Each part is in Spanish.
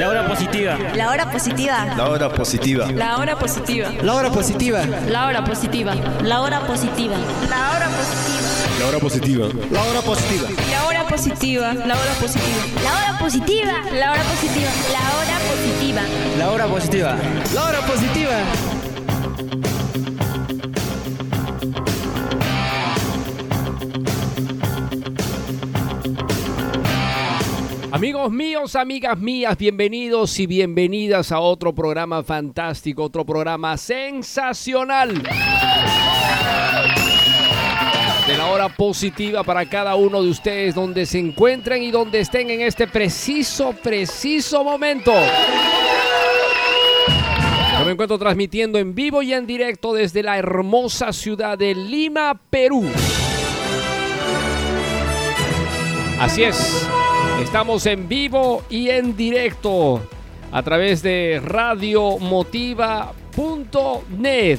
La hora positiva. La hora positiva. La hora positiva. La hora positiva. La hora positiva. La hora positiva. La hora positiva. La hora positiva. La hora positiva. La hora positiva. La hora positiva. La hora positiva. La hora positiva. La hora positiva. La hora positiva. La hora positiva. La hora positiva. Amigos míos, amigas mías, bienvenidos y bienvenidas a otro programa fantástico, otro programa sensacional. De la hora positiva para cada uno de ustedes, donde se encuentren y donde estén en este preciso, preciso momento. Yo me encuentro transmitiendo en vivo y en directo desde la hermosa ciudad de Lima, Perú. Así es, estamos en vivo y en directo a través de radiomotiva.net.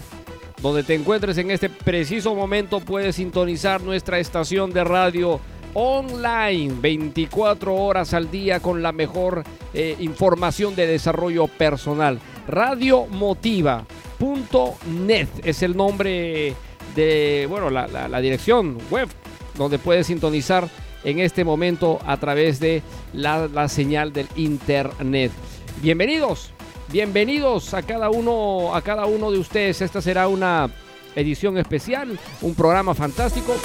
Donde te encuentres en este preciso momento puedes sintonizar nuestra estación de radio online 24 horas al día con la mejor eh, información de desarrollo personal. Radiomotiva.net es el nombre de, bueno, la, la- la dirección web donde puedes sintonizar en este momento a través de la, la señal del internet. Bienvenidos, bienvenidos a cada uno, a cada uno de ustedes. Esta será una edición especial, un programa fantástico,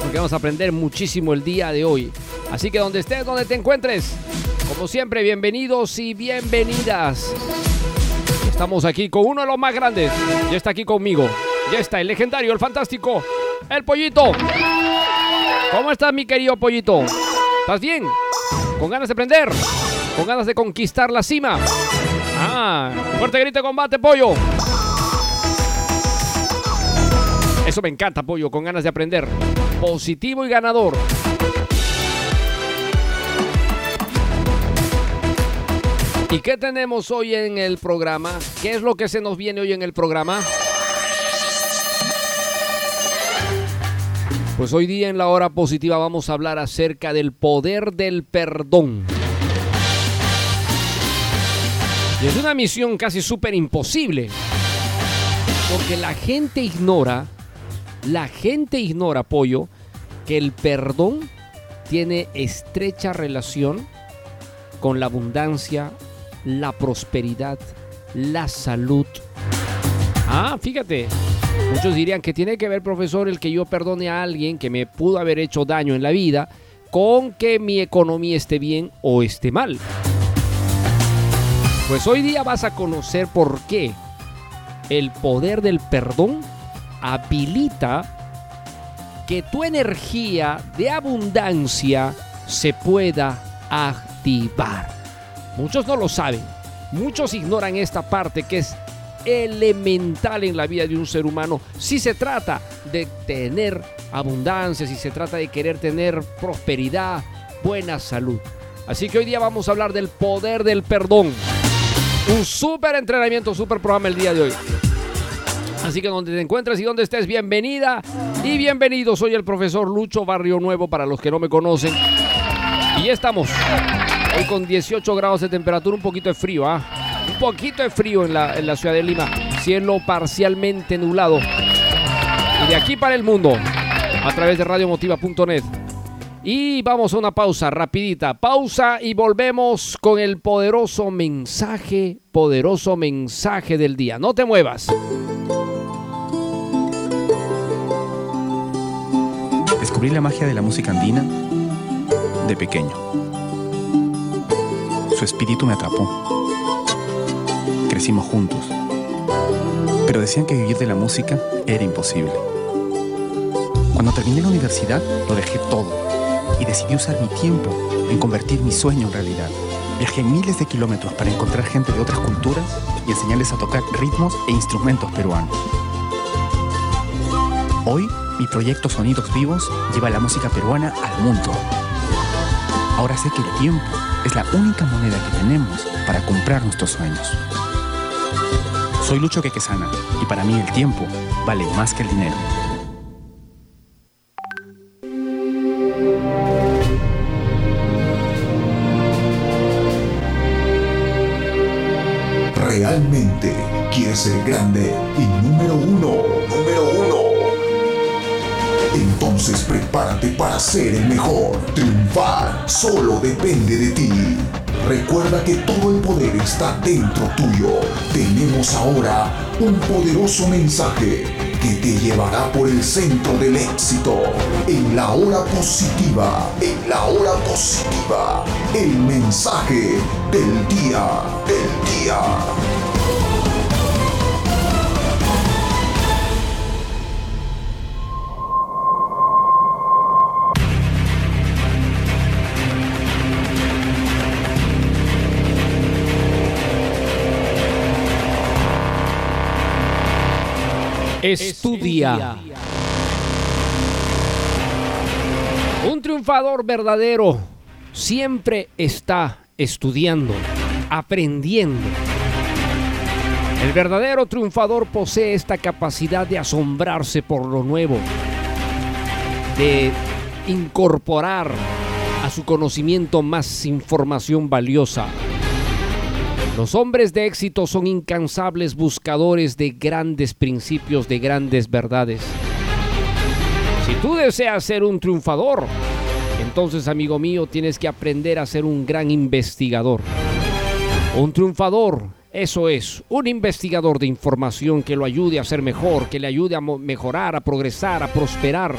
porque vamos a aprender muchísimo el día de hoy. Así que donde estés, donde te encuentres, como siempre, bienvenidos y bienvenidas. Estamos aquí con uno de los más grandes. Ya está aquí conmigo. Ya está el legendario, el fantástico, el pollito. ¿Cómo estás, mi querido pollito? ¿Estás bien? ¿Con ganas de prender? ¿Con ganas de conquistar la cima? Ah, fuerte grito de combate, pollo. Eso me encanta, pollo, con ganas de aprender. Positivo y ganador. ¿Y qué tenemos hoy en el programa? ¿Qué es lo que se nos viene hoy en el programa? Pues hoy día en la hora positiva vamos a hablar acerca del poder del perdón. Y es una misión casi súper imposible. Porque la gente ignora, la gente ignora, Pollo, que el perdón tiene estrecha relación con la abundancia, la prosperidad, la salud. Ah, fíjate. Muchos dirían que tiene que ver, profesor, el que yo perdone a alguien que me pudo haber hecho daño en la vida con que mi economía esté bien o esté mal. Pues hoy día vas a conocer por qué el poder del perdón habilita que tu energía de abundancia se pueda activar. Muchos no lo saben, muchos ignoran esta parte que es elemental en la vida de un ser humano si se trata de tener abundancia, si se trata de querer tener prosperidad, buena salud. Así que hoy día vamos a hablar del poder del perdón. Un súper entrenamiento, súper programa el día de hoy. Así que donde te encuentres y donde estés, bienvenida y bienvenido. Soy el profesor Lucho Barrio Nuevo para los que no me conocen. Y estamos. Hoy con 18 grados de temperatura, un poquito de frío, ¿ah? Un poquito de frío en la, en la ciudad de Lima. Cielo parcialmente nublado. Y de aquí para el mundo, a través de radiomotiva.net. Y vamos a una pausa rapidita. Pausa y volvemos con el poderoso mensaje, poderoso mensaje del día. No te muevas. Descubrí la magia de la música andina de pequeño. Su espíritu me atrapó. Crecimos juntos. Pero decían que vivir de la música era imposible. Cuando terminé la universidad, lo dejé todo y decidí usar mi tiempo en convertir mi sueño en realidad. Viajé miles de kilómetros para encontrar gente de otras culturas y enseñarles a tocar ritmos e instrumentos peruanos. Hoy, mi proyecto Sonidos Vivos lleva la música peruana al mundo. Ahora sé que el tiempo es la única moneda que tenemos para comprar nuestros sueños. Soy Lucho Quequesana y para mí el tiempo vale más que el dinero. Realmente quieres ser grande y número uno, número uno. Entonces prepárate para ser el mejor. Triunfar solo depende de ti. Recuerda que todo el poder está dentro tuyo. Tenemos ahora un poderoso mensaje que te llevará por el centro del éxito. En la hora positiva, en la hora positiva, el mensaje del día, del día. Un triunfador verdadero siempre está estudiando, aprendiendo. El verdadero triunfador posee esta capacidad de asombrarse por lo nuevo, de incorporar a su conocimiento más información valiosa. Los hombres de éxito son incansables buscadores de grandes principios, de grandes verdades. Si tú deseas ser un triunfador, entonces amigo mío tienes que aprender a ser un gran investigador. Un triunfador, eso es, un investigador de información que lo ayude a ser mejor, que le ayude a mejorar, a progresar, a prosperar.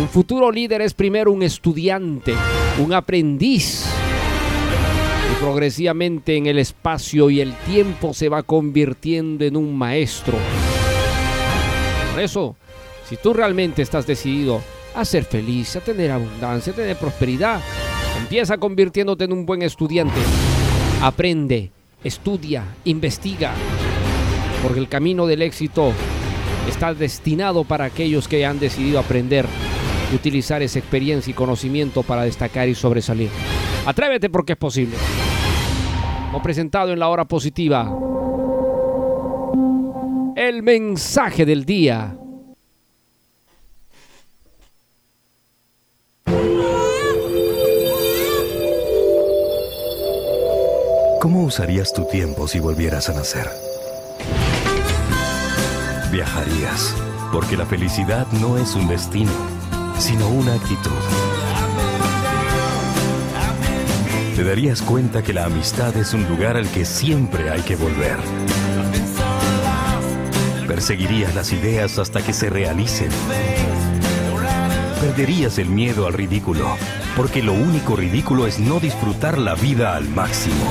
Un futuro líder es primero un estudiante, un aprendiz progresivamente en el espacio y el tiempo se va convirtiendo en un maestro. Por eso, si tú realmente estás decidido a ser feliz, a tener abundancia, a tener prosperidad, empieza convirtiéndote en un buen estudiante. Aprende, estudia, investiga, porque el camino del éxito está destinado para aquellos que han decidido aprender y utilizar esa experiencia y conocimiento para destacar y sobresalir. Atrévete porque es posible. Presentado en la hora positiva el mensaje del día. ¿Cómo usarías tu tiempo si volvieras a nacer? Viajarías, porque la felicidad no es un destino, sino una actitud. Te darías cuenta que la amistad es un lugar al que siempre hay que volver. Perseguirías las ideas hasta que se realicen. Perderías el miedo al ridículo, porque lo único ridículo es no disfrutar la vida al máximo.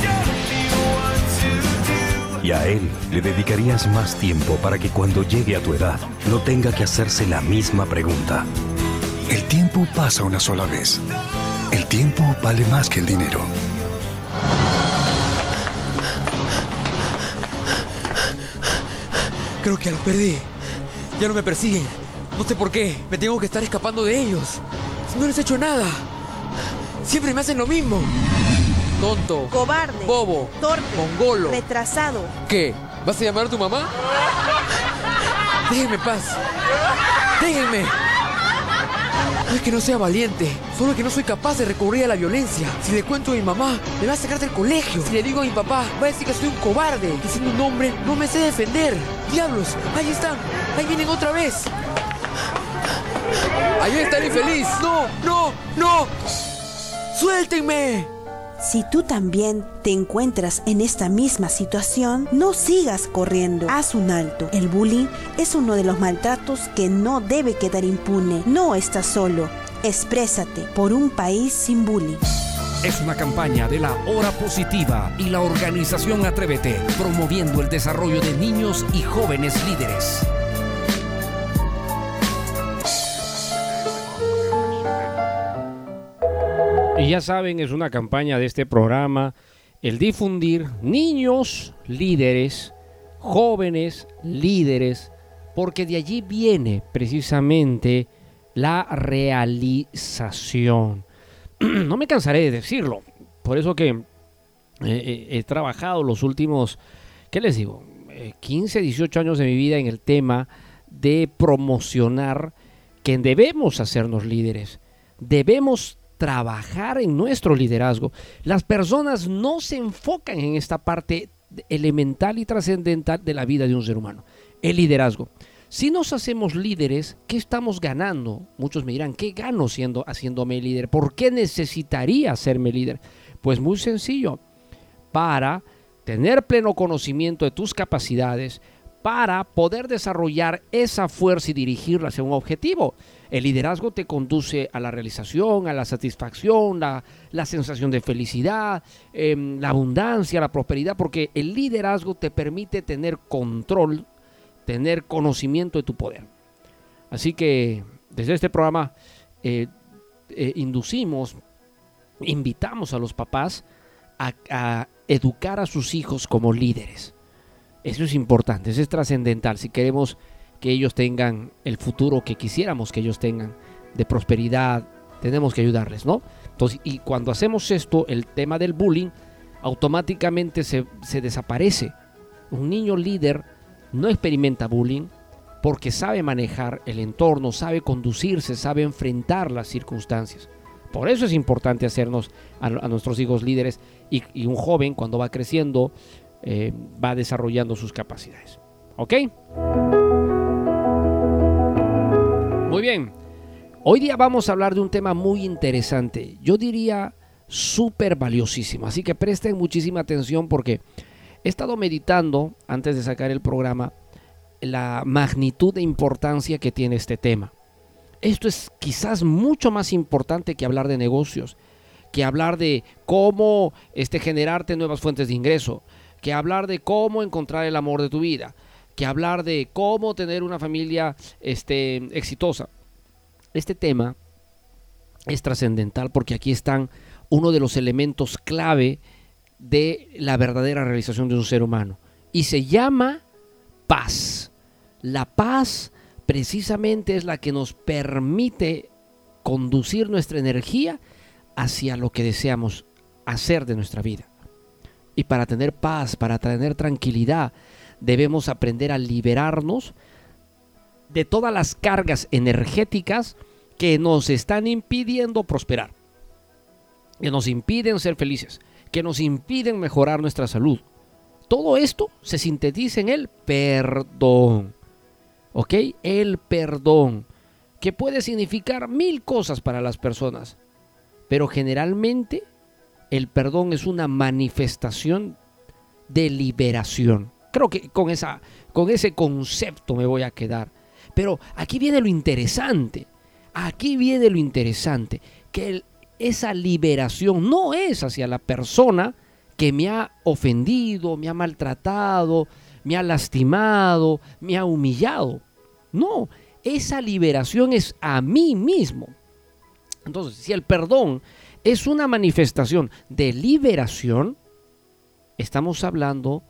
Y a él le dedicarías más tiempo para que cuando llegue a tu edad no tenga que hacerse la misma pregunta. El tiempo pasa una sola vez. Tiempo vale más que el dinero. Creo que los perdí. Ya no me persiguen. No sé por qué. Me tengo que estar escapando de ellos. No les he hecho nada. Siempre me hacen lo mismo. Tonto. Cobarde. Bobo. Torpe. Mongolo. Retrasado. ¿Qué? ¿Vas a llamar a tu mamá? Déjenme en paz. Déjenme. No que no sea valiente, solo que no soy capaz de recurrir a la violencia. Si le cuento a mi mamá, me va a sacar del colegio. Si le digo a mi papá, va a decir que soy un cobarde, que siendo un hombre no me sé defender. Diablos, ahí están, ahí vienen otra vez. Ahí está el infeliz. No, no, no. Suéltenme. Si tú también te encuentras en esta misma situación, no sigas corriendo. Haz un alto. El bullying es uno de los maltratos que no debe quedar impune. No estás solo. Exprésate por un país sin bullying. Es una campaña de la Hora Positiva y la organización Atrévete, promoviendo el desarrollo de niños y jóvenes líderes. Y ya saben, es una campaña de este programa el difundir niños líderes, jóvenes líderes, porque de allí viene precisamente la realización. No me cansaré de decirlo, por eso que eh, eh, he trabajado los últimos, ¿qué les digo? 15, 18 años de mi vida en el tema de promocionar que debemos hacernos líderes, debemos trabajar en nuestro liderazgo. Las personas no se enfocan en esta parte elemental y trascendental de la vida de un ser humano, el liderazgo. Si nos hacemos líderes, ¿qué estamos ganando? Muchos me dirán, ¿qué gano siendo haciéndome líder? ¿Por qué necesitaría hacerme líder? Pues muy sencillo, para tener pleno conocimiento de tus capacidades, para poder desarrollar esa fuerza y dirigirla hacia un objetivo. El liderazgo te conduce a la realización, a la satisfacción, la, la sensación de felicidad, em, la abundancia, la prosperidad, porque el liderazgo te permite tener control, tener conocimiento de tu poder. Así que desde este programa eh, eh, inducimos, invitamos a los papás a, a educar a sus hijos como líderes. Eso es importante, eso es trascendental si queremos que ellos tengan el futuro que quisiéramos que ellos tengan de prosperidad, tenemos que ayudarles, ¿no? Entonces, y cuando hacemos esto, el tema del bullying automáticamente se, se desaparece. Un niño líder no experimenta bullying porque sabe manejar el entorno, sabe conducirse, sabe enfrentar las circunstancias. Por eso es importante hacernos a, nuestros hijos líderes y, y, un joven cuando va creciendo eh, va desarrollando sus capacidades. ¿Ok? Muy bien. Hoy día vamos a hablar de un tema muy interesante. Yo diría súper valiosísimo. Así que presten muchísima atención porque he estado meditando antes de sacar el programa la magnitud de importancia que tiene este tema. Esto es quizás mucho más importante que hablar de negocios, que hablar de cómo este, generarte nuevas fuentes de ingreso, que hablar de cómo encontrar el amor de tu vida, que hablar de cómo tener una familia este, exitosa. Este tema es trascendental porque aquí están uno de los elementos clave de la verdadera realización de un ser humano. Y se llama paz. La paz precisamente es la que nos permite conducir nuestra energía hacia lo que deseamos hacer de nuestra vida. Y para tener paz, para tener tranquilidad, debemos aprender a liberarnos de todas las cargas energéticas que nos están impidiendo prosperar, que nos impiden ser felices, que nos impiden mejorar nuestra salud. Todo esto se sintetiza en el perdón. ¿Ok? El perdón, que puede significar mil cosas para las personas, pero generalmente el perdón es una manifestación de liberación. Creo que con, esa, con ese concepto me voy a quedar. Pero aquí viene lo interesante. Aquí viene lo interesante. Que esa liberación no es hacia la persona que me ha ofendido, me ha maltratado, me ha lastimado, me ha humillado. No, esa liberación es a mí mismo. Entonces, si el perdón es una manifestación de liberación, estamos hablando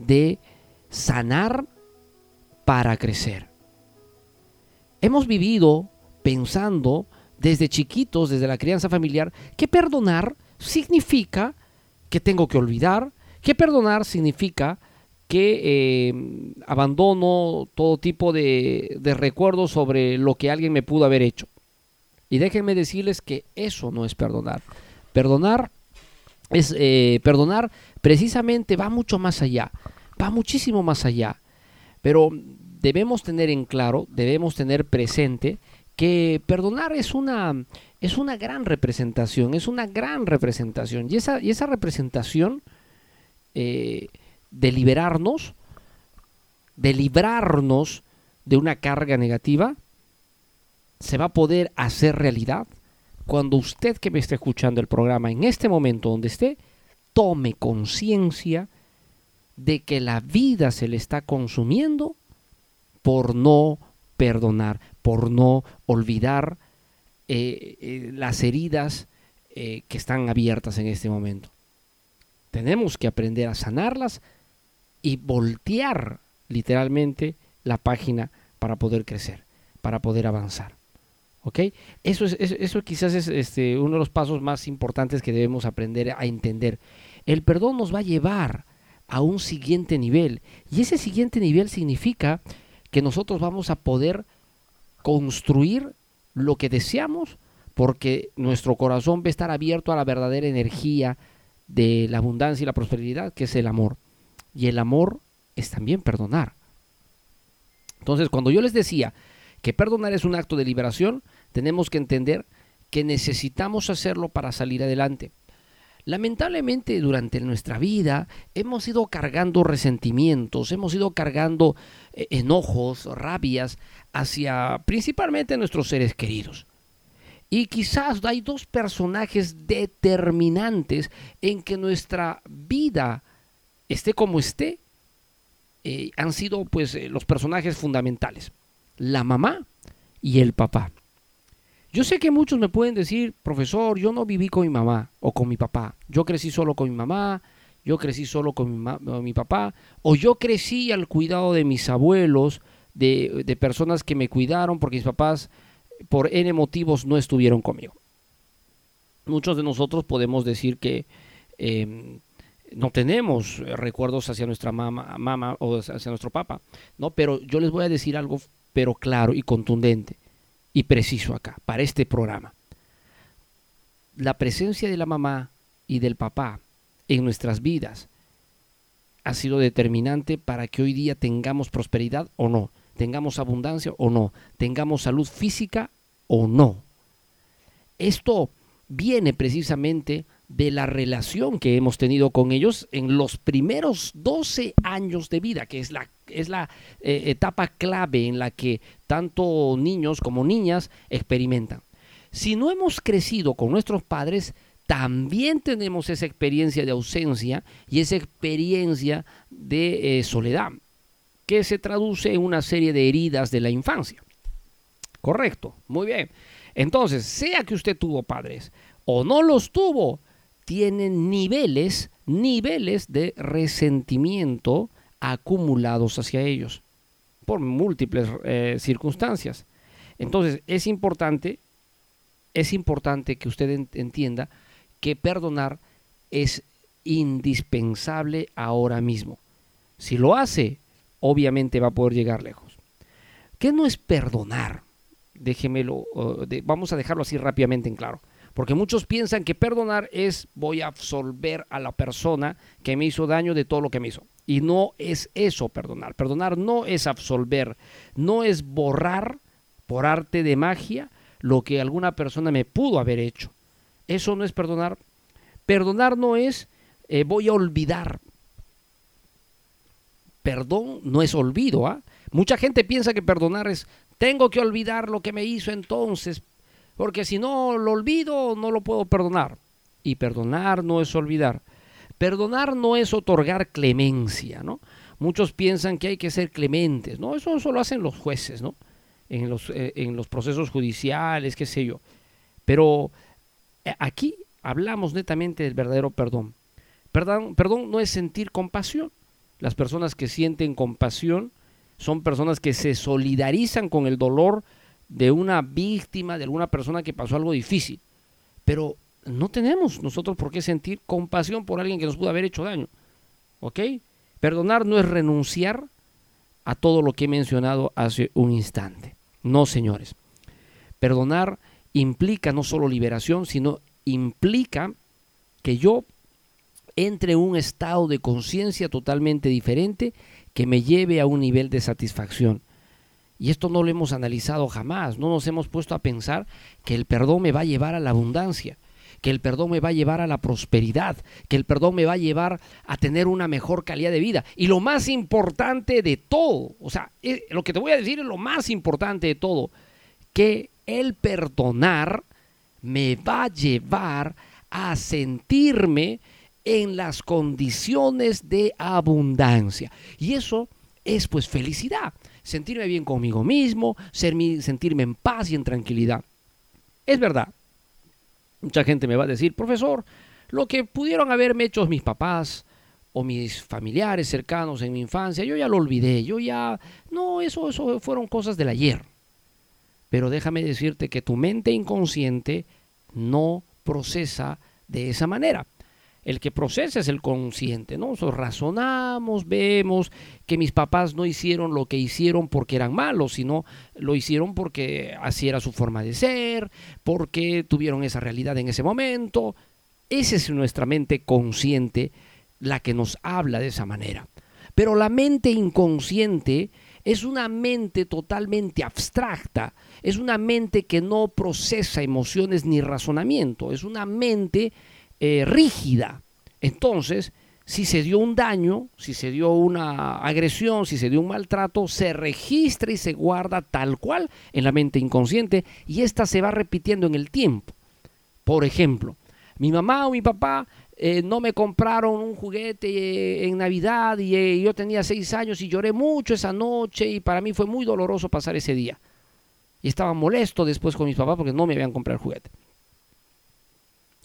de sanar para crecer. Hemos vivido pensando desde chiquitos, desde la crianza familiar, que perdonar significa que tengo que olvidar, que perdonar significa que eh, abandono todo tipo de, de recuerdos sobre lo que alguien me pudo haber hecho. Y déjenme decirles que eso no es perdonar. Perdonar es eh, perdonar precisamente va mucho más allá, va muchísimo más allá. Pero debemos tener en claro, debemos tener presente que perdonar es una, es una gran representación, es una gran representación. Y esa, y esa representación eh, de liberarnos, de librarnos de una carga negativa, se va a poder hacer realidad cuando usted que me está escuchando el programa en este momento donde esté, tome conciencia de que la vida se le está consumiendo por no perdonar, por no olvidar eh, eh, las heridas eh, que están abiertas en este momento. Tenemos que aprender a sanarlas y voltear literalmente la página para poder crecer, para poder avanzar. ¿Ok? Eso, es, eso, quizás es este, uno de los pasos más importantes que debemos aprender a entender. El perdón nos va a llevar a un siguiente nivel. Y ese siguiente nivel significa que nosotros vamos a poder construir lo que deseamos porque nuestro corazón va a estar abierto a la verdadera energía de la abundancia y la prosperidad, que es el amor. Y el amor es también perdonar. Entonces, cuando yo les decía que perdonar es un acto de liberación, tenemos que entender que necesitamos hacerlo para salir adelante. Lamentablemente durante nuestra vida hemos ido cargando resentimientos, hemos ido cargando eh, enojos, rabias hacia principalmente nuestros seres queridos. Y quizás hay dos personajes determinantes en que nuestra vida esté como esté, eh, han sido pues eh, los personajes fundamentales la mamá y el papá. Yo sé que muchos me pueden decir, profesor, yo no viví con mi mamá o con mi papá. Yo crecí solo con mi mamá, yo crecí solo con mi, papá, o yo crecí al cuidado de mis abuelos, de, personas que me cuidaron porque mis papás por N motivos no estuvieron conmigo. Muchos de nosotros podemos decir que em, no tenemos recuerdos hacia nuestra mamá, mamá o hacia nuestro papá, ¿no? Pero yo les voy a decir algo pero claro y contundente y preciso acá, para este programa. La presencia de la mamá y del papá en nuestras vidas ha sido determinante para que hoy día tengamos prosperidad o no, tengamos abundancia o no, tengamos salud física o no. Esto viene precisamente de la relación que hemos tenido con ellos en los primeros 12 años de vida, que es la, es la eh, etapa clave en la que tanto niños como niñas experimentan. Si no hemos crecido con nuestros padres, también tenemos esa experiencia de ausencia y esa experiencia de eh, soledad, que se traduce en una serie de heridas de la infancia. Correcto, muy bien. Entonces, sea que usted tuvo padres o no los tuvo, tienen niveles, niveles de resentimiento acumulados hacia ellos por múltiples eh, circunstancias. Entonces, es importante, es importante que usted entienda que perdonar es indispensable ahora mismo. Si lo hace, obviamente va a poder llegar lejos. ¿Qué no es perdonar? Déjemelo, vamos a dejarlo así rápidamente en claro. Porque muchos piensan que perdonar es voy a absolver a la persona que me hizo daño de todo lo que me hizo. Y no es eso perdonar. Perdonar no es absolver, no es borrar por arte de magia lo que alguna persona me pudo haber hecho. Eso no es perdonar. Perdonar no es eh, voy a olvidar. Perdón no es olvido. ¿ah? Mucha gente piensa que perdonar es tengo que olvidar lo que me hizo entonces porque si no lo olvido, no lo puedo perdonar. Y perdonar no es olvidar. Perdonar no es otorgar clemencia, ¿no? Muchos piensan que hay que ser clementes, ¿no? Eso, lo hacen los jueces, ¿no? En los, eh, en los procesos judiciales, qué sé yo. Pero eh, aquí hablamos netamente del verdadero perdón. Perdón, perdón no es sentir compasión. Las personas que sienten compasión son personas que se solidarizan con el dolor de una víctima, de alguna persona que pasó algo difícil. Pero no tenemos nosotros por qué sentir compasión por alguien que nos pudo haber hecho daño. ¿Ok? Perdonar no es renunciar a todo lo que he mencionado hace un instante. No, señores. Perdonar implica no solo liberación, sino implica que yo entre en un estado de conciencia totalmente diferente que me lleve a un nivel de satisfacción. Y esto no lo hemos analizado jamás, no nos hemos puesto a pensar que el perdón me va a llevar a la abundancia, que el perdón me va a llevar a la prosperidad, que el perdón me va a llevar a tener una mejor calidad de vida. Y lo más importante de todo, o sea, eh, lo que te voy a decir es lo más importante de todo, que el perdonar me va a llevar a sentirme en las condiciones de abundancia. Y eso es pues felicidad, sentirme bien conmigo mismo, sentirme en paz y en tranquilidad. Es verdad, mucha gente me va a decir, profesor, lo que pudieron haberme hecho mis papás o mis familiares cercanos en mi infancia, yo ya lo olvidé, yo ya, no, eso, eso fueron cosas del ayer. Pero déjame decirte que tu mente inconsciente no procesa de esa manera. El que procesa es el consciente, ¿no? Nosotros razonamos, vemos que mis papás no hicieron lo que hicieron porque eran malos, sino lo hicieron porque así era su forma de ser, porque tuvieron esa realidad en ese momento. Esa es nuestra mente consciente la que nos habla de esa manera. Pero la mente inconsciente es una mente totalmente abstracta, es una mente que no procesa emociones ni razonamiento, es una mente eh, rígida. Entonces, si se dio un daño, si se dio una agresión, si se dio un maltrato, se registra y se guarda tal cual en la mente inconsciente y esta se va repitiendo en el tiempo. Por ejemplo, mi mamá o mi papá eh, no me compraron un juguete eh, en Navidad y yo tenía seis años y lloré mucho esa noche y para mí fue muy doloroso pasar ese día. Y estaba molesto después con mis papás porque no me habían comprado el juguete.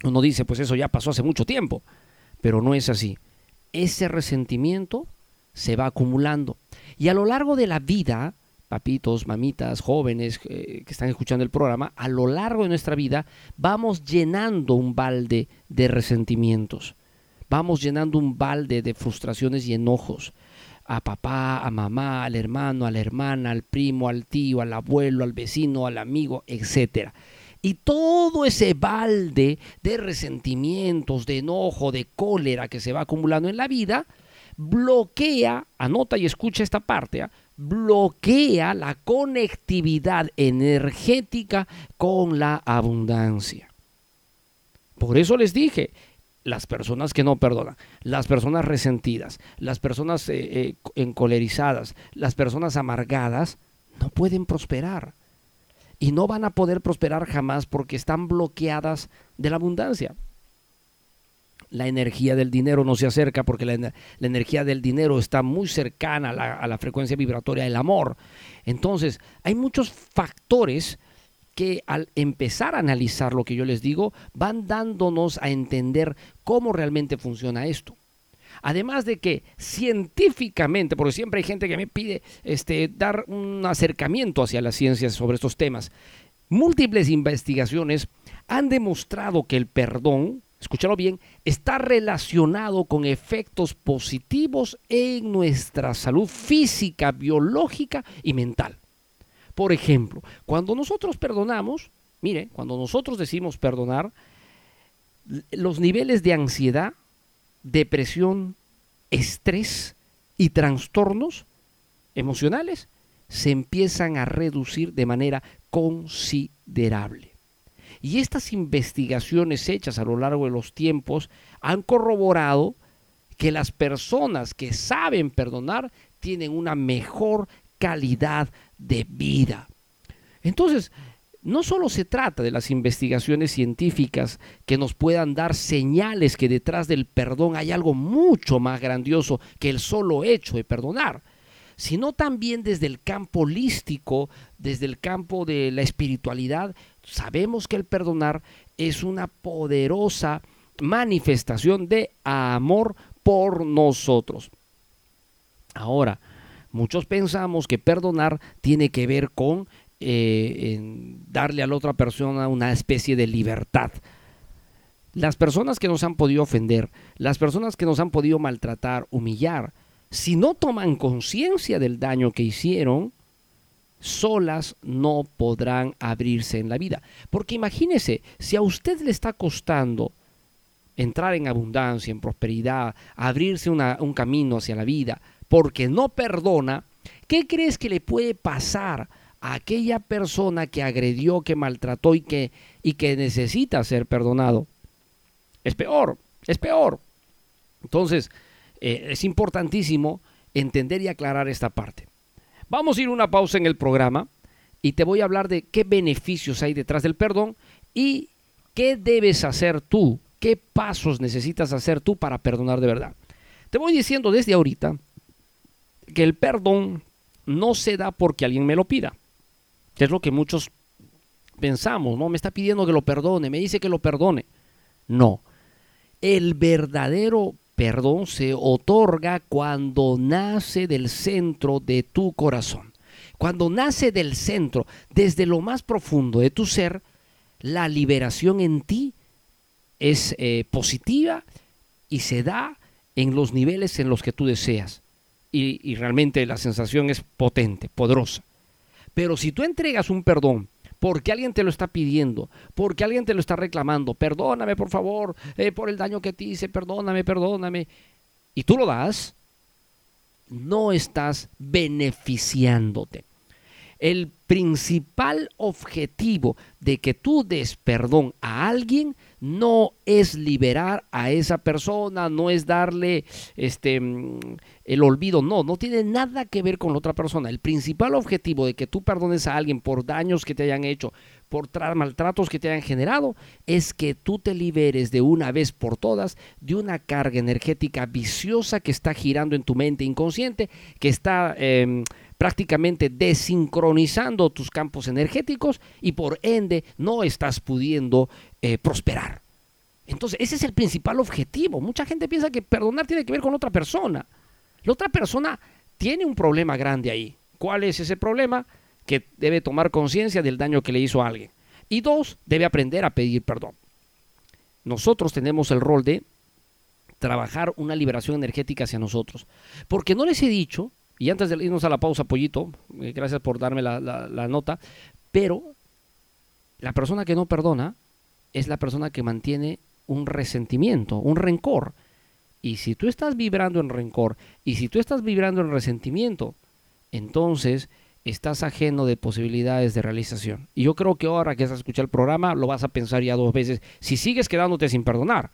Uno dice, pues eso ya pasó hace mucho tiempo, pero no es así. Ese resentimiento se va acumulando. Y a lo largo de la vida, papitos, mamitas, jóvenes eh, que están escuchando el programa, a lo largo de nuestra vida vamos llenando un balde de resentimientos. Vamos llenando un balde de frustraciones y enojos a papá, a mamá, al hermano, a la hermana, al primo, al tío, al abuelo, al vecino, al amigo, etcétera. Y todo ese balde de resentimientos, de enojo, de cólera que se va acumulando en la vida, bloquea, anota y escucha esta parte, ¿ah? bloquea la conectividad energética con la abundancia. Por eso les dije, las personas que no perdonan, las personas resentidas, las personas eh, eh, encolerizadas, las personas amargadas, no pueden prosperar y no van a poder prosperar jamás porque están bloqueadas de la abundancia. La energía del dinero no se acerca porque la, energía del dinero está muy cercana a la, frecuencia vibratoria del amor. Entonces, hay muchos factores que al empezar a analizar lo que yo les digo, van dándonos a entender cómo realmente funciona esto. Además de que científicamente, porque siempre hay gente que me pide este, dar un acercamiento hacia las ciencias sobre estos temas, múltiples investigaciones han demostrado que el perdón, escúchalo bien, está relacionado con efectos positivos en nuestra salud física, biológica y mental. Por ejemplo, cuando nosotros perdonamos, mire, cuando nosotros decimos perdonar, los niveles de ansiedad depresión, estrés y trastornos emocionales se empiezan a reducir de manera considerable. Y estas investigaciones hechas a lo largo de los tiempos han corroborado que las personas que saben perdonar tienen una mejor calidad de vida. Entonces, no solo se trata de las investigaciones científicas que nos puedan dar señales que detrás del perdón hay algo mucho más grandioso que el solo hecho de perdonar, sino también desde el campo holístico, desde el campo de la espiritualidad, sabemos que el perdonar es una poderosa manifestación de amor por nosotros. Ahora, muchos pensamos que perdonar tiene que ver con eh, en darle a la otra persona una especie de libertad. Las personas que nos han podido ofender, las personas que nos han podido maltratar, humillar, si no toman conciencia del daño que hicieron, solas no podrán abrirse en la vida. Porque imagínese, si a usted le está costando entrar en abundancia, en prosperidad, abrirse un camino hacia la vida, porque no perdona, ¿qué crees que le puede pasar a aquella persona que agredió, que maltrató y que, y que necesita ser perdonado? Es peor, es peor. Entonces, eh, es importantísimo entender y aclarar esta parte. Vamos a ir una pausa en el programa y te voy a hablar de qué beneficios hay detrás del perdón y qué debes hacer tú, qué pasos necesitas hacer tú para perdonar de verdad. Te voy diciendo desde ahorita que el perdón no se da porque alguien me lo pida, que es lo que muchos pensamos, ¿no? Me está pidiendo que lo perdone, me dice que lo perdone. No, el verdadero perdón se otorga cuando nace del centro de tu corazón. Cuando nace del centro, desde lo más profundo de tu ser, la liberación en ti es eh, positiva y se da en los niveles en los que tú deseas. y realmente la sensación es potente, poderosa. Pero si tú entregas un perdón porque alguien te lo está pidiendo, porque alguien te lo está reclamando, perdóname por favor eh, por el daño que te hice, perdóname, perdóname, y tú lo das, no estás beneficiándote. El principal objetivo de que tú des perdón a alguien no es liberar a esa persona, no es darle este mm, el olvido, no, no tiene nada que ver con la otra persona. El principal objetivo de que tú perdones a alguien por daños que te hayan hecho, por maltratos que te hayan generado, es que tú te liberes de una vez por todas de una carga energética viciosa que está girando en tu mente inconsciente, que está em, prácticamente desincronizando tus campos energéticos y por ende no estás pudiendo eh, prosperar. Entonces, ese es el principal objetivo. Mucha gente piensa que perdonar tiene que ver con otra persona. La otra persona tiene un problema grande ahí. ¿Cuál es ese problema? Que debe tomar conciencia del daño que le hizo a alguien. Y dos, debe aprender a pedir perdón. Nosotros tenemos el rol de trabajar una liberación energética hacia nosotros. Porque no les he dicho y antes de irnos a la pausa, Pollito, eh, gracias por darme la, la nota, pero la persona que no perdona es la persona que mantiene un resentimiento, un rencor. Y si tú estás vibrando en rencor y si tú estás vibrando en resentimiento, entonces estás ajeno de posibilidades de realización. Y yo creo que ahora que has escuchado el programa, lo vas a pensar ya dos veces, si sigues quedándote sin perdonar,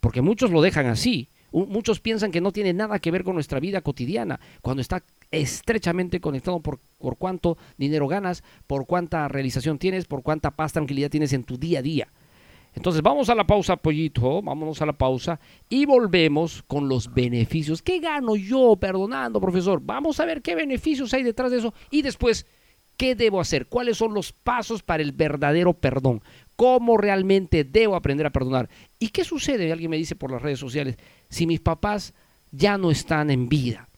porque muchos lo dejan así. Muchos piensan que no tiene nada que ver con nuestra vida cotidiana, cuando está estrechamente conectado por, por cuánto dinero ganas, por cuánta realización tienes, por cuánta paz, tranquilidad tienes en tu día a día. Entonces vamos a la pausa, pollito, vámonos a la pausa y volvemos con los beneficios. ¿Qué gano yo perdonando, profesor? Vamos a ver qué beneficios hay detrás de eso y después, ¿qué debo hacer? ¿Cuáles son los pasos para el verdadero perdón? ¿Cómo realmente debo aprender a perdonar? ¿Y qué sucede? Alguien me dice por las redes sociales, si mis papás ya no están en vida.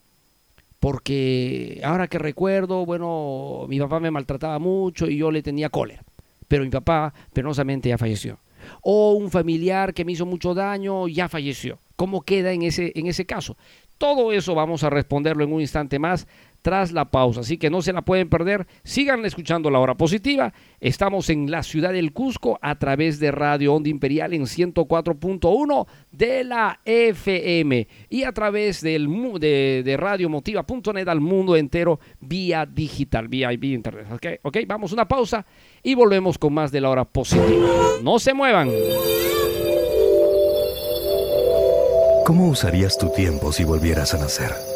Porque ahora que recuerdo, bueno, mi papá me maltrataba mucho y yo le tenía cólera. Pero mi papá penosamente ya falleció. O un familiar que me hizo mucho daño ya falleció. ¿Cómo queda en ese, en ese caso? Todo eso vamos a responderlo en un instante más tras la pausa. Así que no se la pueden perder. Sigan escuchando la hora positiva. Estamos en la ciudad del Cusco a través de Radio Onda Imperial en 104.1 de la FM y a través del, de, de radiomotiva.net al mundo entero vía digital, vía, vía internet. ¿Okay? ok, vamos una pausa y volvemos con más de la hora positiva. No se muevan. ¿Cómo usarías tu tiempo si volvieras a nacer?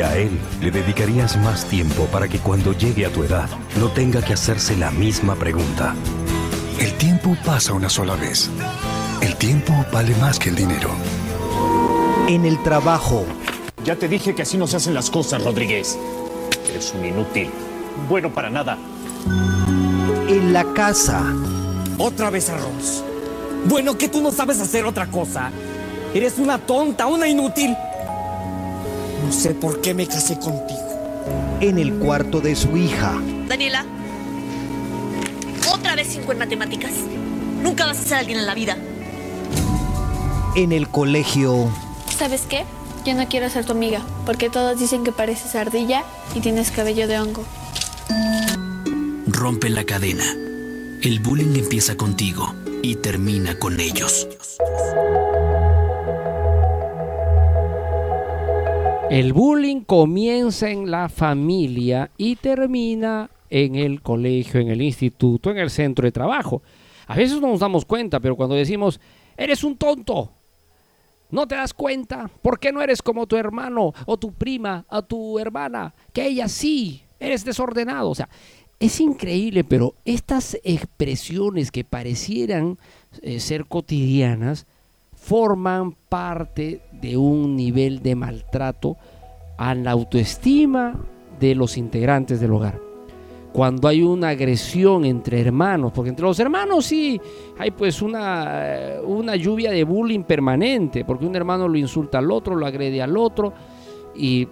y a él le dedicarías más tiempo para que cuando llegue a tu edad no tenga que hacerse la misma pregunta. El tiempo pasa una sola vez. El tiempo vale más que el dinero. En el trabajo Ya te dije que así no se hacen las cosas, Rodríguez. Eres un inútil. Bueno para nada. En la casa. Otra vez arroz. Bueno, que tú no sabes hacer otra cosa. Eres una tonta, una inútil. No sé por qué me casé contigo. En el cuarto de su hija. Daniela, otra vez cinco en matemáticas. Nunca vas a ser alguien en la vida. En el colegio. ¿Sabes qué? Yo no quiero ser tu amiga, porque todos dicen que pareces ardilla y tienes cabello de hongo. Rompe la cadena. El bullying empieza contigo y termina con ellos. El bullying comienza en la familia y termina en el colegio, en el instituto, en el centro de trabajo. A veces no nos damos cuenta, pero cuando decimos, eres un tonto, no te das cuenta, ¿por qué no eres como tu hermano o tu prima o tu hermana? Que ella sí, eres desordenado. O sea, es increíble, pero estas expresiones que parecieran eh, ser cotidianas forman parte de un nivel de maltrato a la autoestima de los integrantes del hogar. Cuando hay una agresión entre hermanos, porque entre los hermanos sí hay pues una, eh, una lluvia de bullying permanente, porque un hermano lo insulta al otro, lo agrede al otro, y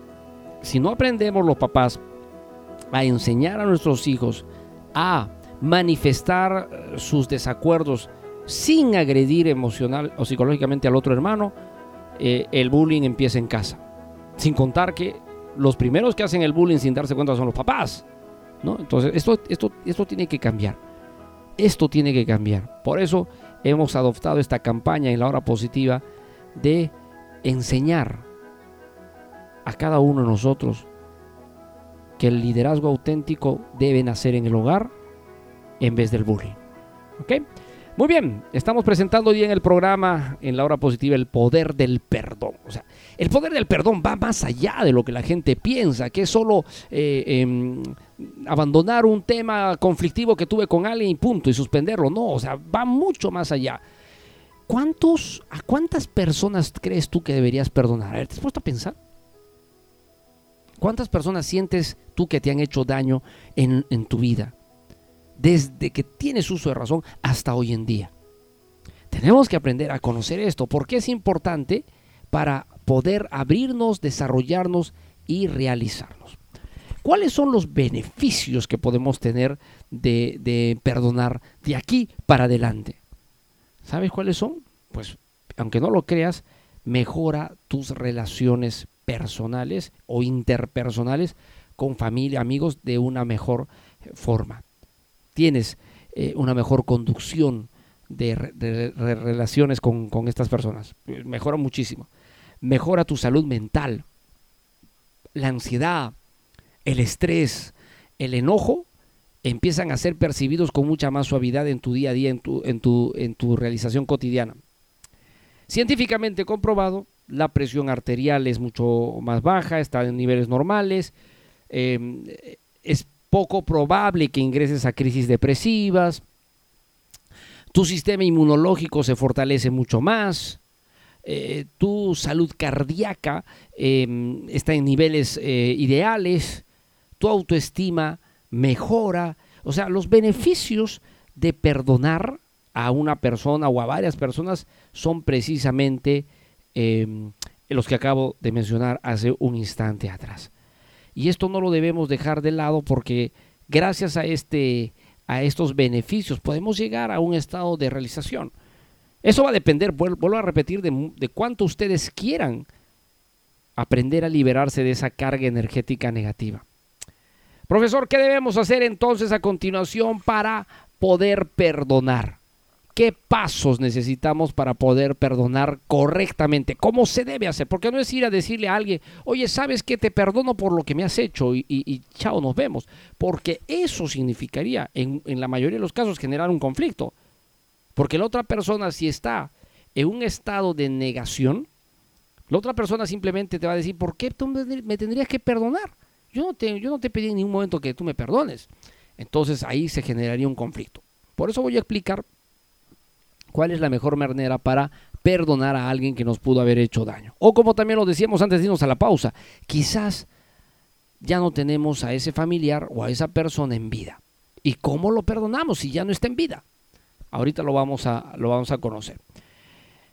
si no aprendemos los papás a enseñar a nuestros hijos a manifestar eh, sus desacuerdos sin agredir emocional o psicológicamente al otro hermano, eh, el bullying empieza en casa. Sin contar que los primeros que hacen el bullying sin darse cuenta son los papás. ¿no? Entonces, esto, esto, esto tiene que cambiar. Esto tiene que cambiar. Por eso hemos adoptado esta campaña en la hora positiva de enseñar a cada uno de nosotros que el liderazgo auténtico debe nacer en el hogar en vez del bullying. ¿Ok? Muy bien, estamos presentando hoy en el programa, en la hora positiva, el poder del perdón. O sea, el poder del perdón va más allá de lo que la gente piensa, que es solo eh, em, abandonar un tema conflictivo que tuve con alguien y punto, y suspenderlo. No, o sea, va mucho más allá. ¿Cuántos, ¿A cuántas personas crees tú que deberías perdonar? A ver, ¿te has puesto a pensar? ¿Cuántas personas sientes tú que te han hecho daño en, en tu vida? Desde que tienes uso de razón hasta hoy en día. Tenemos que aprender a conocer esto porque es importante para poder abrirnos, desarrollarnos y realizarnos. ¿Cuáles son los beneficios que podemos tener de, perdonar de aquí para adelante? ¿Sabes cuáles son? Pues, aunque no lo creas, mejora tus relaciones personales o interpersonales con familia, amigos, de una mejor forma. Tienes eh, una mejor conducción de, relaciones con, estas personas. Mejora muchísimo. Mejora tu salud mental. La ansiedad, el estrés, el enojo empiezan a ser percibidos con mucha más suavidad en tu día a día, en tu, en tu, en tu realización cotidiana. Científicamente comprobado, la presión arterial es mucho más baja, está en niveles normales, eh, es poco probable que ingreses a crisis depresivas, tu sistema inmunológico se fortalece mucho más, eh, tu salud cardíaca eh, está en niveles eh, ideales, tu autoestima mejora, o sea, los beneficios de perdonar a una persona o a varias personas son precisamente eh, los que acabo de mencionar hace un instante atrás. Y esto no lo debemos dejar de lado porque gracias a, este, a estos beneficios podemos llegar a un estado de realización. Eso va a depender, vuelvo a repetir, de, de cuánto ustedes quieran aprender a liberarse de esa carga energética negativa. Profesor, ¿qué debemos hacer entonces a continuación para poder perdonar? ¿Qué pasos necesitamos para poder perdonar correctamente? ¿Cómo se debe hacer? Porque no es ir a decirle a alguien, oye, ¿sabes que te perdono por lo que me has hecho? Y, chao, nos vemos. Porque eso significaría, en, en, la mayoría de los casos, generar un conflicto. Porque la otra persona, si está en un estado de negación, la otra persona simplemente te va a decir, ¿por qué tú me tendrías que perdonar? Yo no te, yo no te pedí en ningún momento que tú me perdones. Entonces ahí se generaría un conflicto. Por eso voy a explicar cuál es la mejor manera para perdonar a alguien que nos pudo haber hecho daño. O como también lo decíamos antes de irnos a la pausa, quizás ya no tenemos a ese familiar o a esa persona en vida. ¿Y cómo lo perdonamos si ya no está en vida? Ahorita lo vamos a, lo vamos a conocer.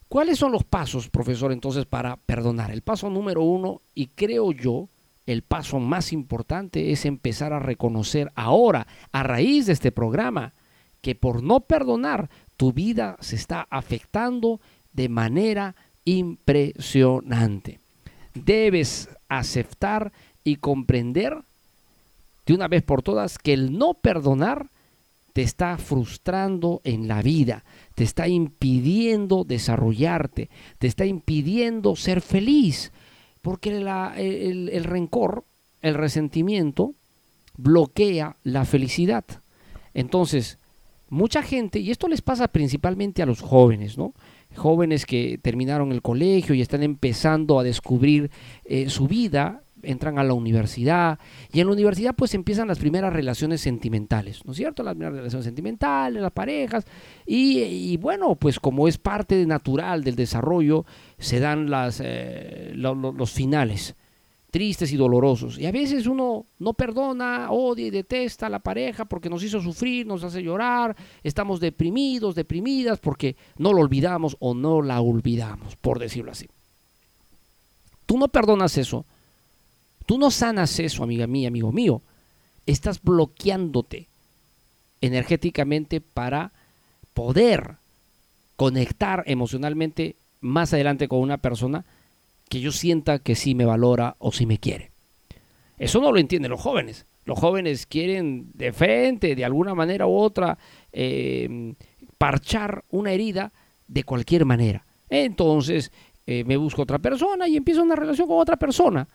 ¿Cuáles son los pasos, profesor, entonces, para perdonar? El paso número uno, y creo yo, el paso más importante es empezar a reconocer ahora, a raíz de este programa, que por no perdonar, tu vida se está afectando de manera impresionante. Debes aceptar y comprender de una vez por todas que el no perdonar te está frustrando en la vida, te está impidiendo desarrollarte, te está impidiendo ser feliz, porque el, rencor, el resentimiento, bloquea la felicidad. Entonces, mucha gente, y esto les pasa principalmente a los jóvenes, ¿no? Jóvenes que terminaron el colegio y están empezando a descubrir eh, su vida, entran a la universidad y en la universidad pues empiezan las primeras relaciones sentimentales, ¿no es cierto? Las primeras relaciones sentimentales, las parejas y, bueno, pues como es parte natural del desarrollo, se dan las, eh, los finales tristes y dolorosos. Y a veces uno no perdona, odia y detesta a la pareja porque nos hizo sufrir, nos hace llorar, estamos deprimidos, deprimidas porque no lo olvidamos o no la olvidamos, por decirlo así. Tú no perdonas eso, tú no sanas eso, amiga mía, amigo mío. Estás bloqueándote energéticamente para poder conectar emocionalmente más adelante con una persona que yo sienta que sí me valora o sí me quiere. Eso no lo entienden los jóvenes. Los jóvenes quieren de frente, de alguna manera u otra, eh, parchar una herida de cualquier manera. Entonces eh, me busco otra persona y empiezo una relación con otra persona.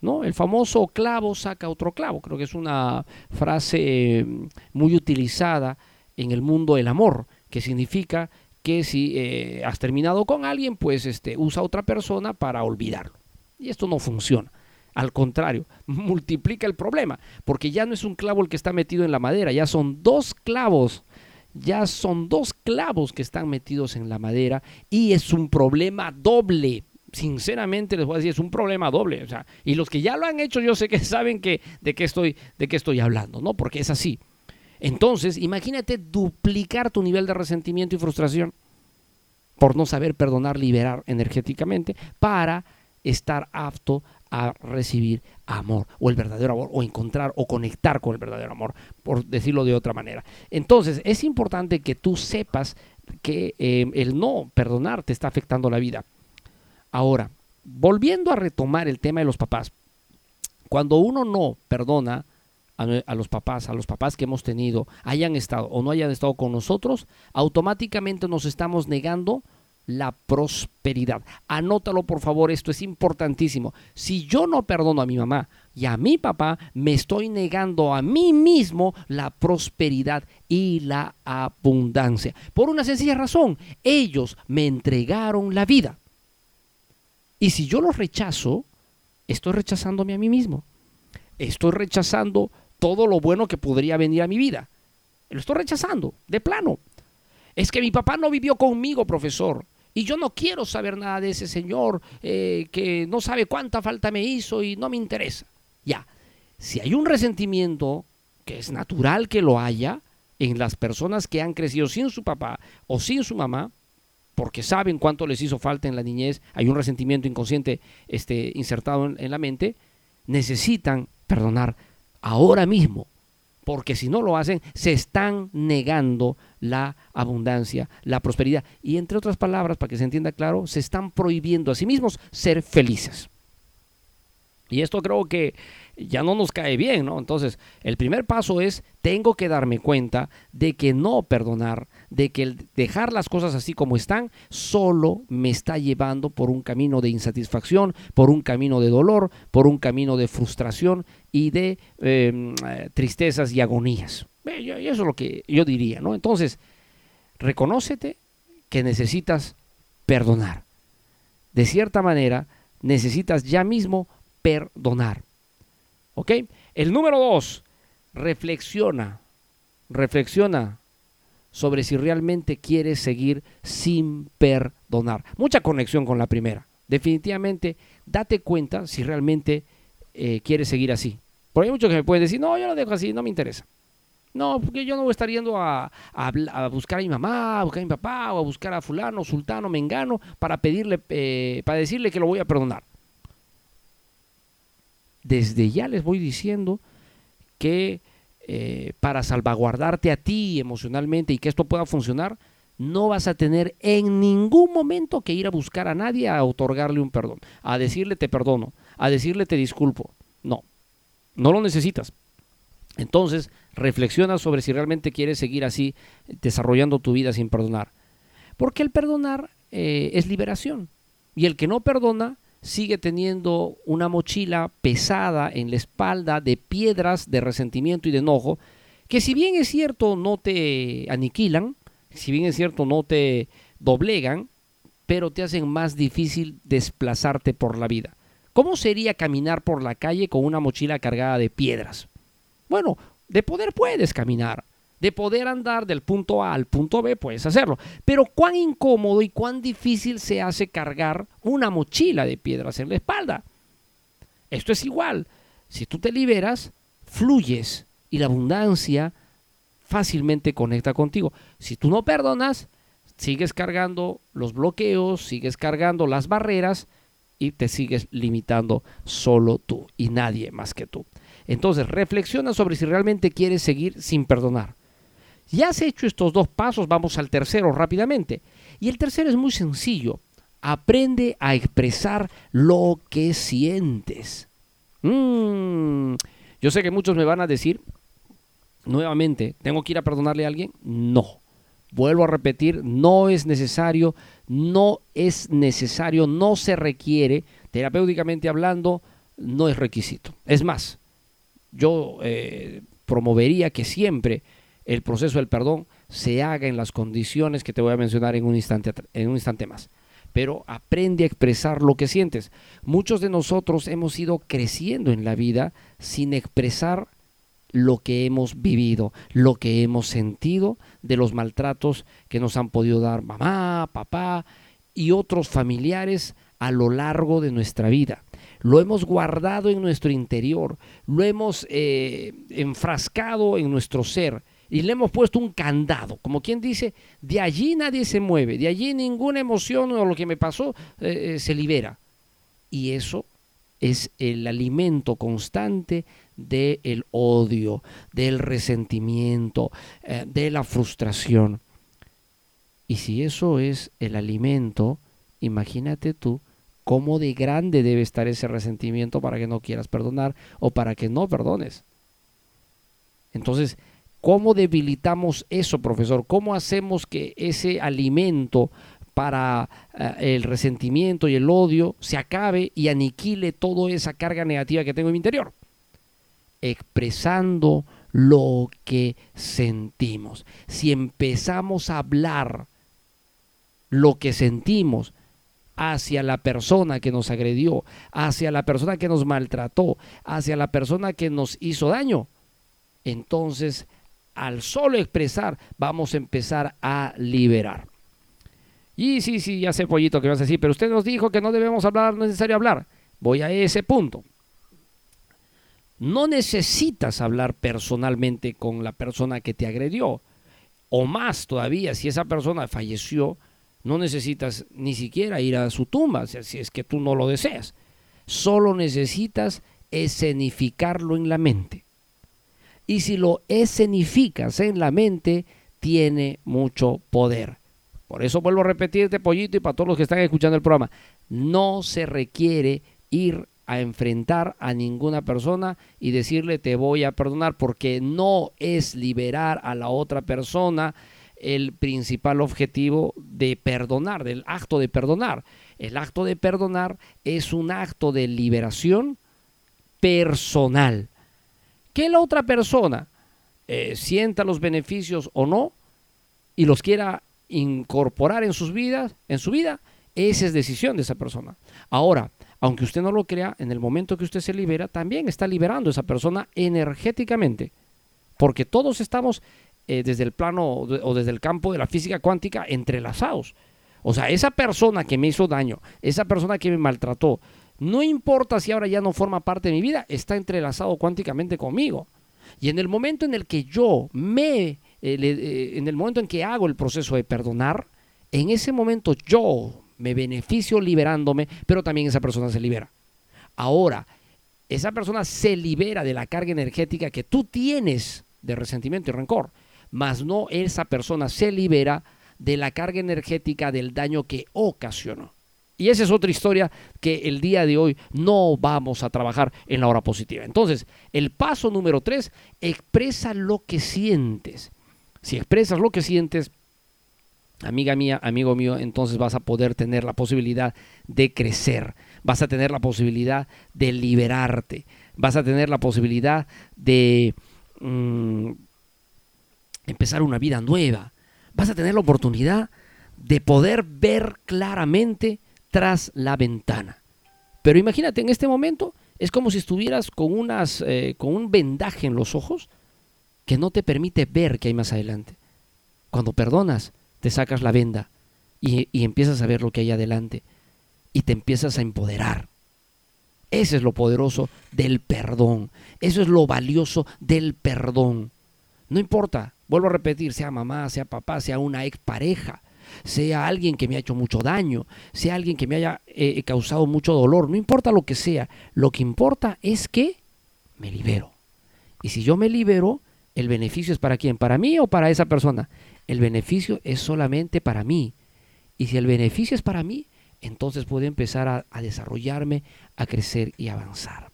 ¿no? El famoso clavo saca otro clavo. Creo que es una frase eh, muy utilizada en el mundo del amor, que significa que si eh, has terminado con alguien, pues este, usa otra persona para olvidarlo. Y esto no funciona. Al contrario, multiplica el problema, porque ya no es un clavo el que está metido en la madera, ya son dos clavos, ya son dos clavos que están metidos en la madera y es un problema doble. Sinceramente les voy a decir, es un problema doble. O sea, y los que ya lo han hecho, yo sé que saben que, de, qué estoy, de qué estoy hablando, ¿no? Porque es así. Entonces, imagínate duplicar tu nivel de resentimiento y frustración por no saber perdonar, liberar energéticamente para estar apto a recibir amor o el verdadero amor o encontrar o conectar con el verdadero amor, por decirlo de otra manera. Entonces, es importante que tú sepas que eh, el no perdonar te está afectando la vida. Ahora, volviendo a retomar el tema de los papás, cuando uno no perdona, a, los papás, a los papás que hemos tenido, hayan estado o no hayan estado con nosotros, automáticamente nos estamos negando la prosperidad. Anótalo por favor, esto es importantísimo. Si yo no perdono a mi mamá y a mi papá, me estoy negando a mí mismo la prosperidad y la abundancia. Por una sencilla razón, ellos me entregaron la vida. Y si yo los rechazo, estoy rechazándome a mí mismo. Estoy rechazando todo lo bueno que podría venir a mi vida. Lo estoy rechazando, de plano. Es que mi papá no vivió conmigo, profesor. Y yo no quiero saber nada de ese señor eh, que no sabe cuánta falta me hizo y no me interesa. Ya, si hay un resentimiento, que es natural que lo haya, en las personas que han crecido sin su papá o sin su mamá, porque saben cuánto les hizo falta en la niñez, hay un resentimiento inconsciente este, insertado en la mente, necesitan perdonar ahora mismo, porque si no lo hacen, se están negando la abundancia, la prosperidad. Y entre otras palabras, para que se entienda claro, se están prohibiendo a sí mismos ser felices. Y esto creo que ya no nos cae bien, ¿no? Entonces, el primer paso es, tengo que darme cuenta de que no perdonar, de que dejar las cosas así como están, solo me está llevando por un camino de insatisfacción, por un camino de dolor, por un camino de frustración y de em, tristezas y agonías. Y eso es lo que yo diría, ¿no? Entonces, reconócete que necesitas perdonar. De cierta manera, necesitas ya mismo perdonar. ¿Ok? El número dos, reflexiona, reflexiona sobre si realmente quieres seguir sin perdonar. Mucha conexión con la primera. Definitivamente, date cuenta si realmente eh, quieres seguir así. Porque hay muchos que me pueden decir, no, yo lo dejo así, no me interesa. No, porque yo no voy a estar yendo a, a, buscar a mi mamá, a buscar a mi papá, o a buscar a fulano, sultano, mengano, para pedirle, eh, para decirle que lo voy a perdonar. Desde ya les voy diciendo que eh, para salvaguardarte a ti emocionalmente y que esto pueda funcionar, no vas a tener en ningún momento que ir a buscar a nadie a otorgarle un perdón, a decirle te perdono, a decirle te disculpo. No, no lo necesitas. Entonces, reflexiona sobre si realmente quieres seguir así desarrollando tu vida sin perdonar. Porque el perdonar eh, es liberación. Y el que no perdona sigue teniendo una mochila pesada en la espalda de piedras de resentimiento y de enojo, que si bien es cierto no te aniquilan, si bien es cierto no te doblegan, pero te hacen más difícil desplazarte por la vida. ¿Cómo sería caminar por la calle con una mochila cargada de piedras? Bueno, de poder puedes caminar, de poder andar del punto A al punto B, puedes hacerlo. Pero cuán incómodo y cuán difícil se hace cargar una mochila de piedras en la espalda. Esto es igual. Si tú te liberas, fluyes y la abundancia fácilmente conecta contigo. Si tú no perdonas, sigues cargando los bloqueos, sigues cargando las barreras y te sigues limitando solo tú y nadie más que tú. Entonces, reflexiona sobre si realmente quieres seguir sin perdonar. Ya has hecho estos dos pasos, vamos al tercero rápidamente. Y el tercero es muy sencillo. Aprende a expresar lo que sientes. Mm, yo sé que muchos me van a decir, nuevamente, ¿tengo que ir a perdonarle a alguien? No. Vuelvo a repetir, no es necesario, no es necesario, no se requiere, terapéuticamente hablando, no es requisito. Es más, yo eh, promovería que siempre el proceso del perdón se haga en las condiciones que te voy a mencionar en un instante, en un instante más. Pero aprende a expresar lo que sientes. Muchos de nosotros hemos ido creciendo en la vida sin expresar lo que hemos vivido, lo que hemos sentido de los maltratos que nos han podido dar mamá, papá y otros familiares a lo largo de nuestra vida. Lo hemos guardado en nuestro interior, lo hemos eh, enfrascado en nuestro ser y le hemos puesto un candado, como quien dice, de allí nadie se mueve, de allí ninguna emoción o lo que me pasó eh, eh, se libera. Y eso es el alimento constante del odio, del resentimiento, eh, de la frustración. Y si eso es el alimento, imagínate tú cómo de grande debe estar ese resentimiento para que no quieras perdonar o para que no perdones. Entonces, ¿Cómo debilitamos eso, profesor? ¿Cómo hacemos que ese alimento para eh, el resentimiento y el odio se acabe y aniquile toda esa carga negativa que tengo en mi interior? Expresando lo que sentimos. Si empezamos a hablar lo que sentimos hacia la persona que nos agredió, hacia la persona que nos maltrató, hacia la persona que nos hizo daño, entonces al solo expresar, vamos a empezar a liberar. Y sí, sí, ya sé, pollito, que vas a decir, pero usted nos dijo que no debemos hablar, no es necesario hablar. Voy a ese punto. No necesitas hablar personalmente con la persona que te agredió. O más todavía, si esa persona falleció, no necesitas ni siquiera ir a su tumba, si es que tú no lo deseas. Solo necesitas escenificarlo en la mente y si lo escenificas en la mente, tiene mucho poder. Por eso vuelvo a repetirte, pollito, y para todos los que están escuchando el programa, no se requiere ir a enfrentar a ninguna persona y decirle te voy a perdonar, porque no es liberar a la otra persona el principal objetivo de perdonar, del acto de perdonar. El acto de perdonar es un acto de liberación personal que la otra persona eh, sienta los beneficios o no y los quiera incorporar en sus vidas, en su vida, esa es decisión de esa persona. Ahora, aunque usted no lo crea, en el momento que usted se libera, también está liberando a esa persona energéticamente, porque todos estamos eh, desde el plano o de- o desde el campo de la física cuántica entrelazados. O sea, esa persona que me hizo daño, esa persona que me maltrató, no importa si ahora ya no forma parte de mi vida, está entrelazado cuánticamente conmigo. Y en el momento en el que yo me, eh, eh, en el momento en que hago el proceso de perdonar, en ese momento yo me beneficio liberándome, pero también esa persona se libera. Ahora, esa persona se libera de la carga energética que tú tienes de resentimiento y rencor, mas no esa persona se libera de la carga energética del daño que ocasionó. Y esa es otra historia que el día de hoy no vamos a trabajar en la hora positiva. Entonces, el paso número tres, expresa lo que sientes. Si expresas lo que sientes, amiga mía, amigo mío, entonces vas a poder tener la posibilidad de crecer, vas a tener la posibilidad de liberarte, vas a tener la posibilidad de mm, empezar una vida nueva, vas a tener la oportunidad de poder ver claramente tras la ventana. Pero imagínate, en este momento es como si estuvieras con, unas, eh, con un vendaje en los ojos que no te permite ver qué hay más adelante. Cuando perdonas, te sacas la venda y, y empiezas a ver lo que hay adelante y te empiezas a empoderar. Ese es lo poderoso del perdón. Eso es lo valioso del perdón. No importa, vuelvo a repetir, sea mamá, sea papá, sea una expareja, sea alguien que me ha hecho mucho daño, sea alguien que me haya eh, causado mucho dolor, no importa lo que sea, lo que importa es que me libero. Y si yo me libero, el beneficio es para quién, para mí o para esa persona. El beneficio es solamente para mí. Y si el beneficio es para mí, entonces puedo empezar a desarrollarme, a crecer y avanzar.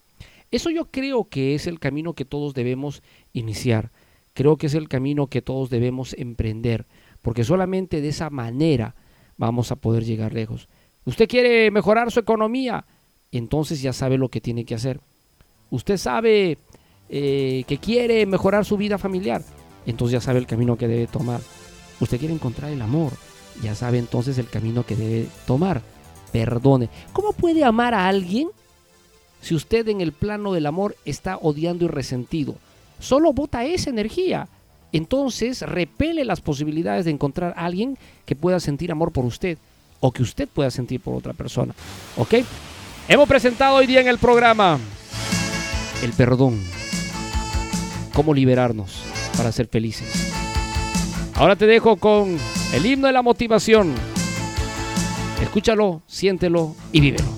Eso yo creo que es el camino que todos debemos iniciar. Creo que es el camino que todos debemos emprender, porque solamente de esa manera vamos a poder llegar lejos. Usted quiere mejorar su economía, entonces ya sabe lo que tiene que hacer. Usted sabe eh, que quiere mejorar su vida familiar, entonces ya sabe el camino que debe tomar. Usted quiere encontrar el amor, ya sabe entonces el camino que debe tomar. Perdone. ¿Cómo puede amar a alguien si usted en el plano del amor está odiando y resentido? Solo bota esa energía. Entonces repele las posibilidades de encontrar a alguien que pueda sentir amor por usted o que usted pueda sentir por otra persona. ¿Ok? Hemos presentado hoy día en el programa el perdón. Cómo liberarnos para ser felices. Ahora te dejo con el himno de la motivación. Escúchalo, siéntelo y vívelo.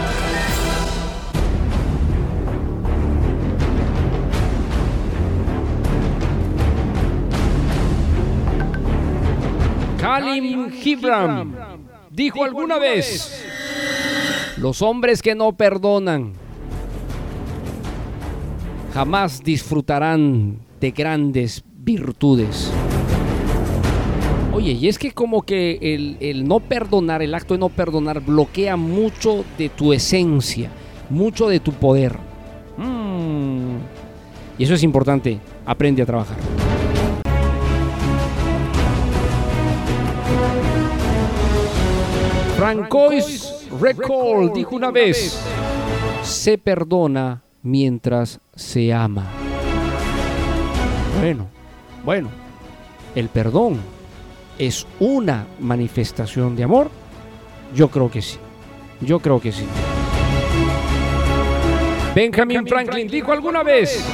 Kalim Gibram dijo alguna vez, los hombres que no perdonan jamás disfrutarán de grandes virtudes. Oye, y es que como que el, el no perdonar, el acto de no perdonar, bloquea mucho de tu esencia, mucho de tu poder. Mm. Y eso es importante, aprende a trabajar. Francois Record dijo una vez, se perdona mientras se ama. Bueno, bueno, el perdón es una manifestación de amor. Yo creo que sí. Yo creo que sí. Benjamin Franklin dijo alguna vez,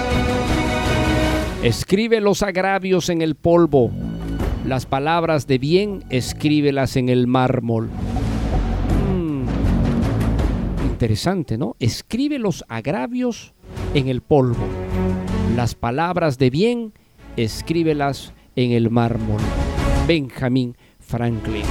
escribe los agravios en el polvo, las palabras de bien escríbelas en el mármol. Interesante, ¿no? Escribe los agravios en el polvo, las palabras de bien escríbelas en el mármol. Benjamin Franklin.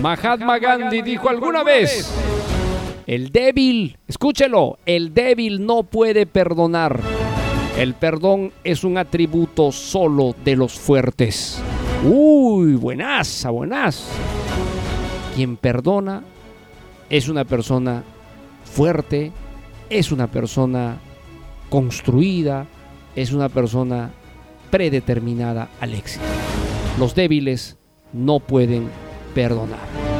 Mahatma Gandhi dijo alguna vez, el débil, escúchelo, el débil no puede perdonar. El perdón es un atributo solo de los fuertes. Uy, buenaza, buenas. Quien perdona es una persona fuerte, es una persona construida, es una persona predeterminada al éxito. Los débiles no pueden perdonar.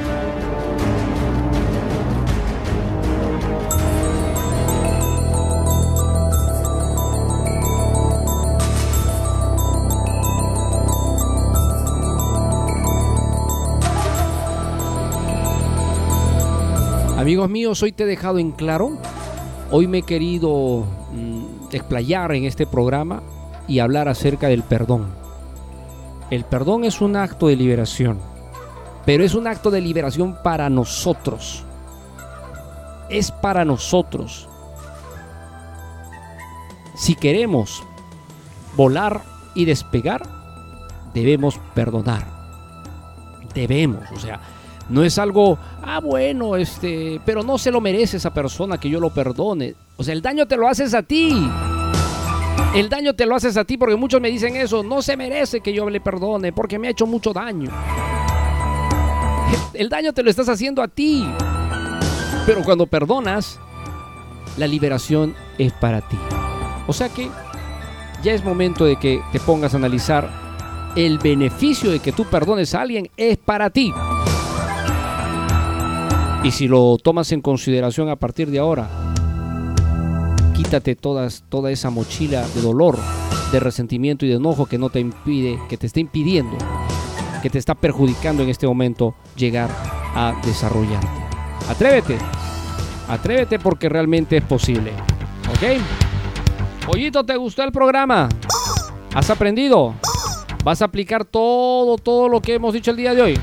Amigos míos, hoy te he dejado en claro, hoy me he querido mm, explayar en este programa y hablar acerca del perdón. El perdón es un acto de liberación, pero es un acto de liberación para nosotros. Es para nosotros. Si queremos volar y despegar, debemos perdonar. Debemos, o sea, no es algo, ah, bueno, este, pero no se lo merece esa persona que yo lo perdone. O sea, el daño te lo haces a ti. El daño te lo haces a ti porque muchos me dicen eso, no se merece que yo le perdone porque me ha hecho mucho daño. El daño te lo estás haciendo a ti. Pero cuando perdonas, la liberación es para ti. O sea que ya es momento de que te pongas a analizar el beneficio de que tú perdones a alguien es para ti. Y si lo tomas en consideración a partir de ahora, quítate todas, toda esa mochila de dolor, de resentimiento y de enojo que no te impide, que te está impidiendo, que te está perjudicando en este momento llegar a desarrollarte. Atrévete, atrévete porque realmente es posible. ¿Ok? Pollito, ¿te gustó el programa? ¿Has aprendido? ¿Vas a aplicar todo, todo lo que hemos dicho el día de hoy?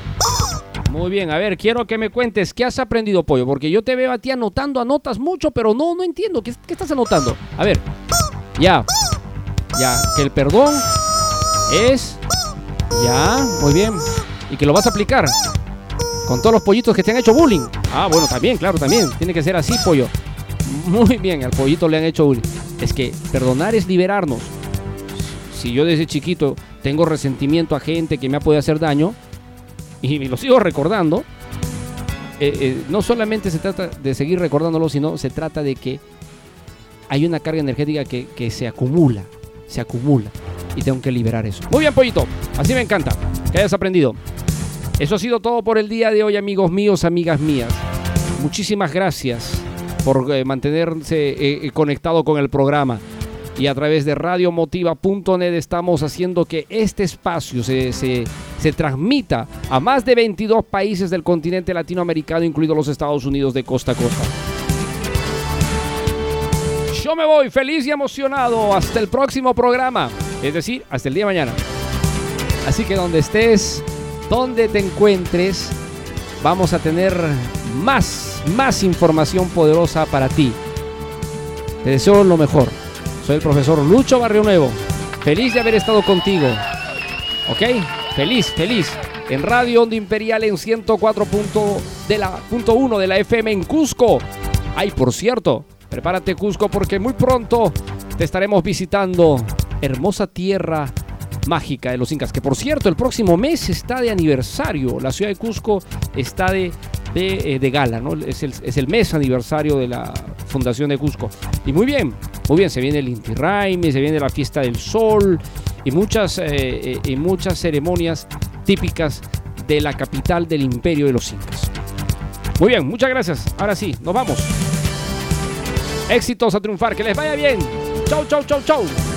Muy bien, a ver, quiero que me cuentes qué has aprendido, Pollo, porque yo te veo a ti anotando, anotas mucho, pero no, no entiendo. ¿Qué, qué estás anotando? A ver, ya, ya, que el perdón es, ya, muy bien, y que lo vas a aplicar con todos los pollitos que te han hecho bullying. Ah, bueno, también, claro, también, tiene que ser así, Pollo. Muy bien, al pollito le han hecho bullying. Es que perdonar es liberarnos. Si yo desde chiquito tengo resentimiento a gente que me ha podido hacer daño, y lo sigo recordando, eh, eh, no solamente se trata de seguir recordándolo, sino se trata de que hay una carga energética que, que se acumula, se acumula. Y tengo que liberar eso. Muy bien, pollito. Así me encanta que hayas aprendido. Eso ha sido todo por el día de hoy, amigos míos, amigas mías. Muchísimas gracias por eh, mantenerse conectado con el programa. Y a través de radiomotiva.net estamos haciendo que este espacio se, se transmita a más de 22 países del continente latinoamericano, incluidos los Estados Unidos de costa a costa. Yo me voy feliz y emocionado hasta el próximo programa, es decir, hasta el día de mañana. Así que donde estés, donde te encuentres, vamos a tener más, más información poderosa para ti. Te deseo lo mejor. Soy el profesor Lucho Barrio Nuevo. Feliz de haber estado contigo. ¿Ok? Feliz, feliz. En Radio Onda Imperial en 104.1 de, la, de la FM en Cusco. Ay, por cierto, prepárate Cusco porque muy pronto te estaremos visitando. Hermosa tierra mágica de los incas. Que por cierto, el próximo mes está de aniversario. La ciudad de Cusco está de, eh, de gala, ¿no? Es el, es el mes aniversario de la fundación de Cusco. Y muy bien, Muy bien, se viene el Inti Raymi, se viene la fiesta del sol y muchas, eh, eh, y muchas ceremonias típicas de la capital del imperio de los incas. Muy bien, muchas gracias. Ahora sí, nos vamos. Éxitos a triunfar, que les vaya bien. Chau, chau, chau, chau.